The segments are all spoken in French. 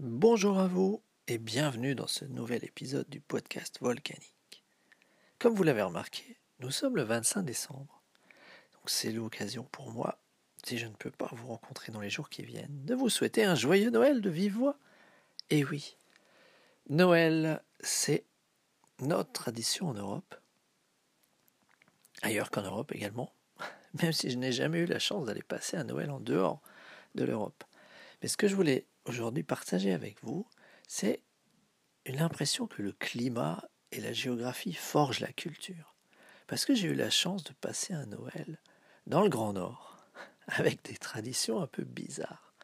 Bonjour à vous et bienvenue dans ce nouvel épisode du podcast Volcanique. Comme vous l'avez remarqué, nous sommes le 25 décembre. Donc c'est l'occasion pour moi, si je ne peux pas vous rencontrer dans les jours qui viennent, de vous souhaiter un joyeux Noël de vive voix. Et oui, Noël, c'est notre tradition en Europe, ailleurs qu'en Europe également, même si je n'ai jamais eu la chance d'aller passer un Noël en dehors de l'Europe. Mais ce que je voulais aujourd'hui partager avec vous, c'est l'impression que le climat et la géographie forgent la culture. Parce que j'ai eu la chance de passer un Noël dans le Grand Nord, avec des traditions un peu bizarres,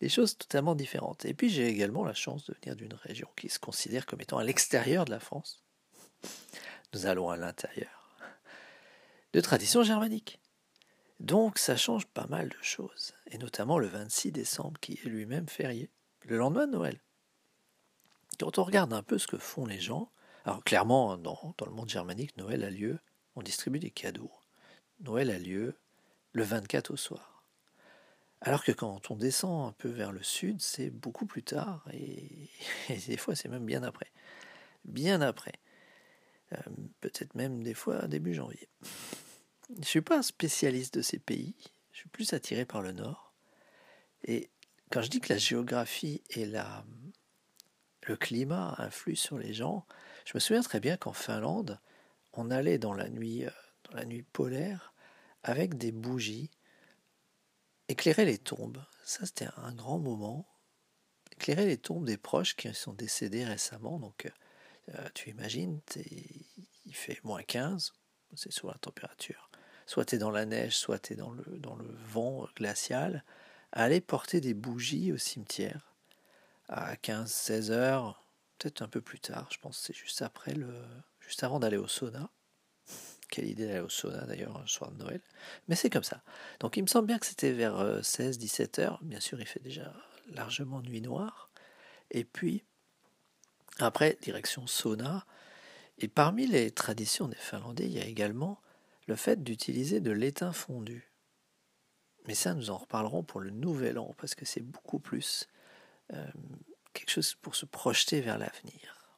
des choses totalement différentes. Et puis j'ai également la chance de venir d'une région qui se considère comme étant à l'extérieur de la France. Nous allons à l'intérieur. De tradition germanique. Donc ça change pas mal de choses, et notamment le 26 décembre qui est lui-même férié, le lendemain de Noël. Quand on regarde un peu ce que font les gens, alors clairement dans, dans le monde germanique, Noël a lieu, on distribue des cadeaux. Noël a lieu le 24 au soir. Alors que quand on descend un peu vers le sud, c'est beaucoup plus tard, et, des fois c'est même bien après. Bien après. Euh, peut-être même des fois début janvier. Je ne suis pas un spécialiste de ces pays, je suis plus attiré par le nord. Et quand je dis que la géographie et le climat influent sur les gens, je me souviens très bien qu'en Finlande, on allait dans la nuit, euh, dans la nuit polaire avec des bougies, éclairer les tombes. Ça, c'était un grand moment. Éclairer les tombes des proches qui sont décédés récemment. Donc, euh, tu imagines, il fait moins 15, c'est sur la température soit tu es dans la neige, soit tu es dans le vent glacial, aller porter des bougies au cimetière à 15-16 heures, peut-être un peu plus tard, je pense c'est juste après le, juste avant d'aller au sauna. Quelle idée d'aller au sauna d'ailleurs un soir de Noël. Mais c'est comme ça. Donc il me semble bien que c'était vers 16-17 euh, heures. Bien sûr, il fait déjà largement nuit noire. Et puis, après, direction sauna. Et parmi les traditions des Finlandais, il y a également le fait d'utiliser de l'étain fondu. Mais ça, nous en reparlerons pour le nouvel an, parce que c'est beaucoup plus euh, quelque chose pour se projeter vers l'avenir.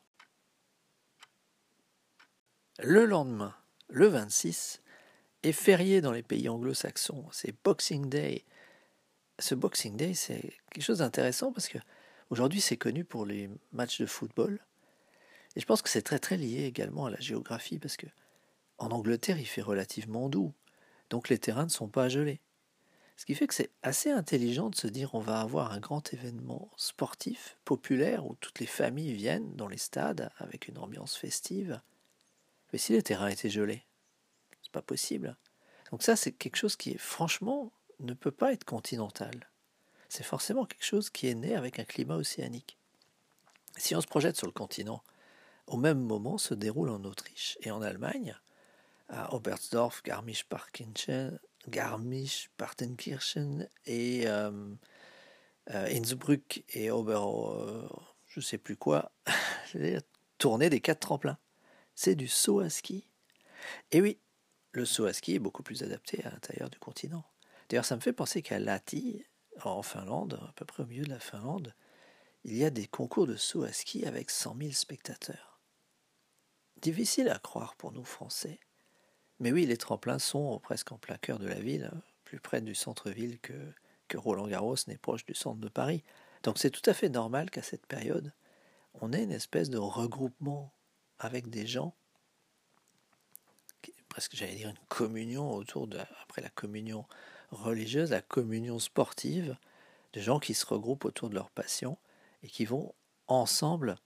Le lendemain, le 26, est férié dans les pays anglo-saxons. C'est Boxing Day. Ce Boxing Day, c'est quelque chose d'intéressant parce que aujourd'hui, c'est connu pour les matchs de football. Et je pense que c'est très très lié également à la géographie parce que en Angleterre, il fait relativement doux, donc les terrains ne sont pas gelés. Ce qui fait que c'est assez intelligent de se dire on va avoir un grand événement sportif, populaire, où toutes les familles viennent dans les stades avec une ambiance festive. Mais si les terrains étaient gelés, c'est pas possible. Donc ça, c'est quelque chose qui, franchement, ne peut pas être continental. C'est forcément quelque chose qui est né avec un climat océanique. Si on se projette sur le continent, au même moment se déroule en Autriche et en Allemagne à Oberstdorf, Garmisch-Partenkirchen Garmisch et euh, euh, Innsbruck et Ober, euh, je sais plus quoi, tourner des quatre tremplins. C'est du saut à ski. Et oui, le saut à ski est beaucoup plus adapté à l'intérieur du continent. D'ailleurs, ça me fait penser qu'à Lahti, en Finlande, à peu près au milieu de la Finlande, il y a des concours de saut à ski avec 100 000 spectateurs. Difficile à croire pour nous Français, mais oui, les tremplins sont presque en plein cœur de la ville, plus près du centre-ville que, que Roland Garros n'est proche du centre de Paris. Donc c'est tout à fait normal qu'à cette période, on ait une espèce de regroupement avec des gens, presque j'allais dire une communion autour de, après la communion religieuse, la communion sportive, de gens qui se regroupent autour de leur passion et qui vont ensemble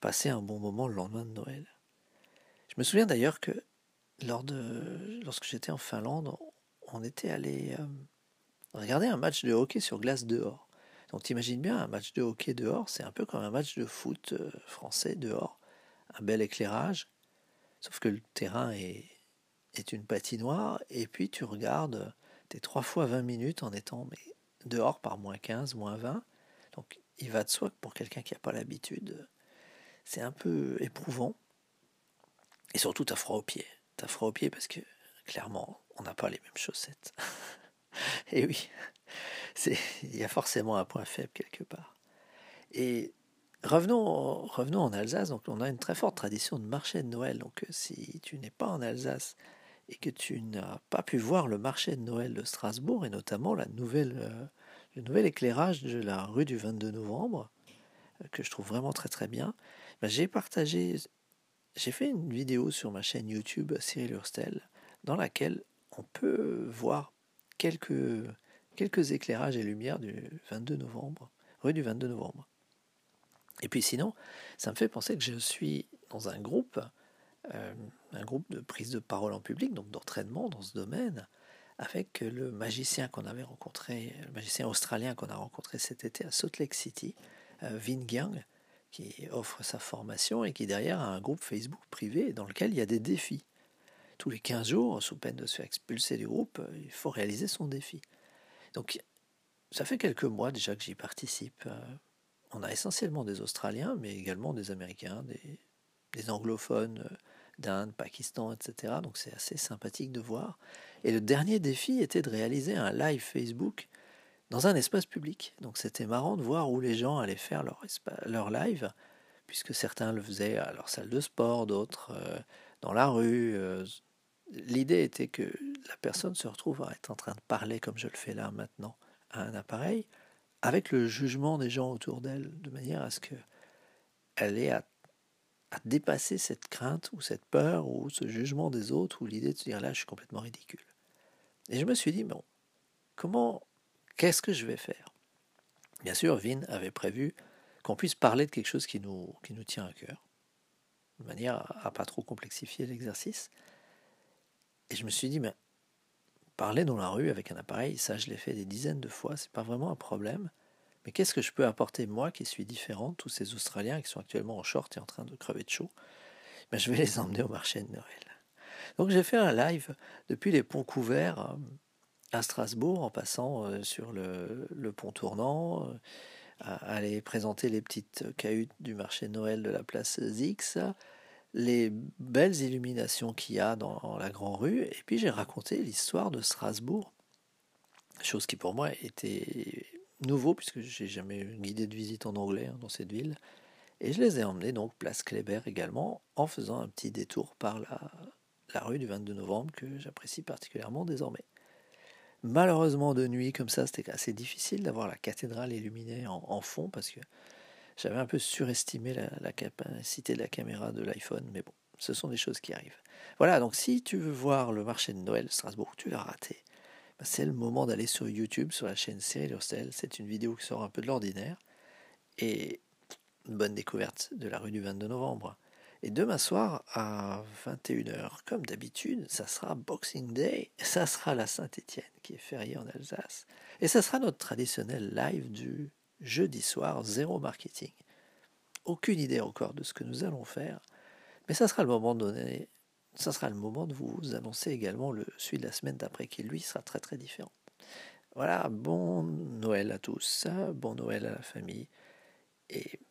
passer un bon moment le lendemain de Noël. Je me souviens d'ailleurs que lorsque j'étais en Finlande, on était allé euh, regarder un match de hockey sur glace dehors. Donc t'imagines bien, un match de hockey dehors, c'est un peu comme un match de foot euh, français dehors. Un bel éclairage, sauf que le terrain est, une patinoire, et puis tu regardes, t'es trois fois 20 minutes en étant dehors par moins 15, moins 20. Donc il va de soi que pour quelqu'un qui n'a pas l'habitude, c'est un peu éprouvant. Et surtout, t'as froid aux pieds t'as froid aux pieds parce que clairement, on n'a pas les mêmes chaussettes. Et oui, il y a forcément un point faible quelque part. Et revenons, revenons en Alsace. Donc, on a une très forte tradition de marché de Noël. Donc, si tu n'es pas en Alsace et que tu n'as pas pu voir le marché de Noël de Strasbourg, et notamment la nouvelle, le nouvel éclairage de la rue du 22 novembre, que je trouve vraiment très très bien, ben, j'ai partagé, j'ai fait une vidéo sur ma chaîne YouTube Cyril Hurstel, dans laquelle on peut voir quelques, quelques éclairages et lumières du 22 novembre, rue du 22 novembre. Et puis sinon, ça me fait penser que je suis dans un groupe, euh, un groupe de prise de parole en public, donc d'entraînement dans ce domaine, avec le magicien qu'on avait rencontré, le magicien australien qu'on a rencontré cet été à Salt Lake City, euh, Vin Gyang, qui offre sa formation et qui derrière a un groupe Facebook privé dans lequel il y a des défis. Tous les 15 jours, sous peine de se faire expulser du groupe, il faut réaliser son défi. Donc ça fait quelques mois déjà que j'y participe. Euh, on a essentiellement des Australiens, mais également des Américains, des, anglophones euh, d'Inde, Pakistan, etc. Donc c'est assez sympathique de voir. Et le dernier défi était de réaliser un live Facebook dans un espace public. Donc c'était marrant de voir où les gens allaient faire leur, live, puisque certains le faisaient à leur salle de sport, d'autres euh, dans la rue. Euh. L'idée était que la personne se retrouve à être en train de parler comme je le fais là maintenant à un appareil, avec le jugement des gens autour d'elle, de manière à ce que elle ait à, à, dépasser cette crainte ou cette peur ou ce jugement des autres ou l'idée de se dire là je suis complètement ridicule. Et je me suis dit bon, comment Qu'est-ce que je vais faire? Bien sûr, Vin avait prévu qu'on puisse parler de quelque chose qui nous, qui nous tient à cœur, de manière à, pas trop complexifier l'exercice. Et je me suis dit, mais parler dans la rue avec un appareil, ça je l'ai fait des dizaines de fois, c'est pas vraiment un problème. Mais qu'est-ce que je peux apporter moi qui suis différent de tous ces Australiens qui sont actuellement en short et en train de crever de chaud? Ben, Je vais les emmener au marché de Noël. Donc j'ai fait un live depuis les ponts couverts euh, à Strasbourg en passant euh, sur le, pont tournant, euh, aller présenter les petites cahutes du marché de Noël de la place Zix, les belles illuminations qu'il y a dans la grande rue, et puis j'ai raconté l'histoire de Strasbourg, chose qui pour moi était nouveau puisque j'ai jamais guidée de visite en anglais hein, dans cette ville, et je les ai emmenés donc place Kléber également en faisant un petit détour par la, la rue du 22 novembre que j'apprécie particulièrement désormais. Malheureusement, de nuit, comme ça, c'était assez difficile d'avoir la cathédrale illuminée en, fond parce que j'avais un peu surestimé la, capacité de la caméra de l'iPhone. Mais bon, ce sont des choses qui arrivent. Voilà, donc si tu veux voir le marché de Noël Strasbourg, tu l'as raté. Bah, c'est le moment d'aller sur YouTube, sur la chaîne Cyril Hostel. C'est une vidéo qui sort un peu de l'ordinaire. Et bonne découverte de la rue du 22 novembre. Et demain soir à 21h, comme d'habitude, ça sera Boxing Day, ça sera la Saint-Étienne qui est férié en Alsace. Et ça sera notre traditionnel live du jeudi soir, zéro marketing. Aucune idée encore de ce que nous allons faire, mais ça sera le moment de ça sera le moment de vous annoncer également le celui de la semaine d'après qui lui sera très très différent. Voilà, bon Noël à tous, bon Noël à la famille et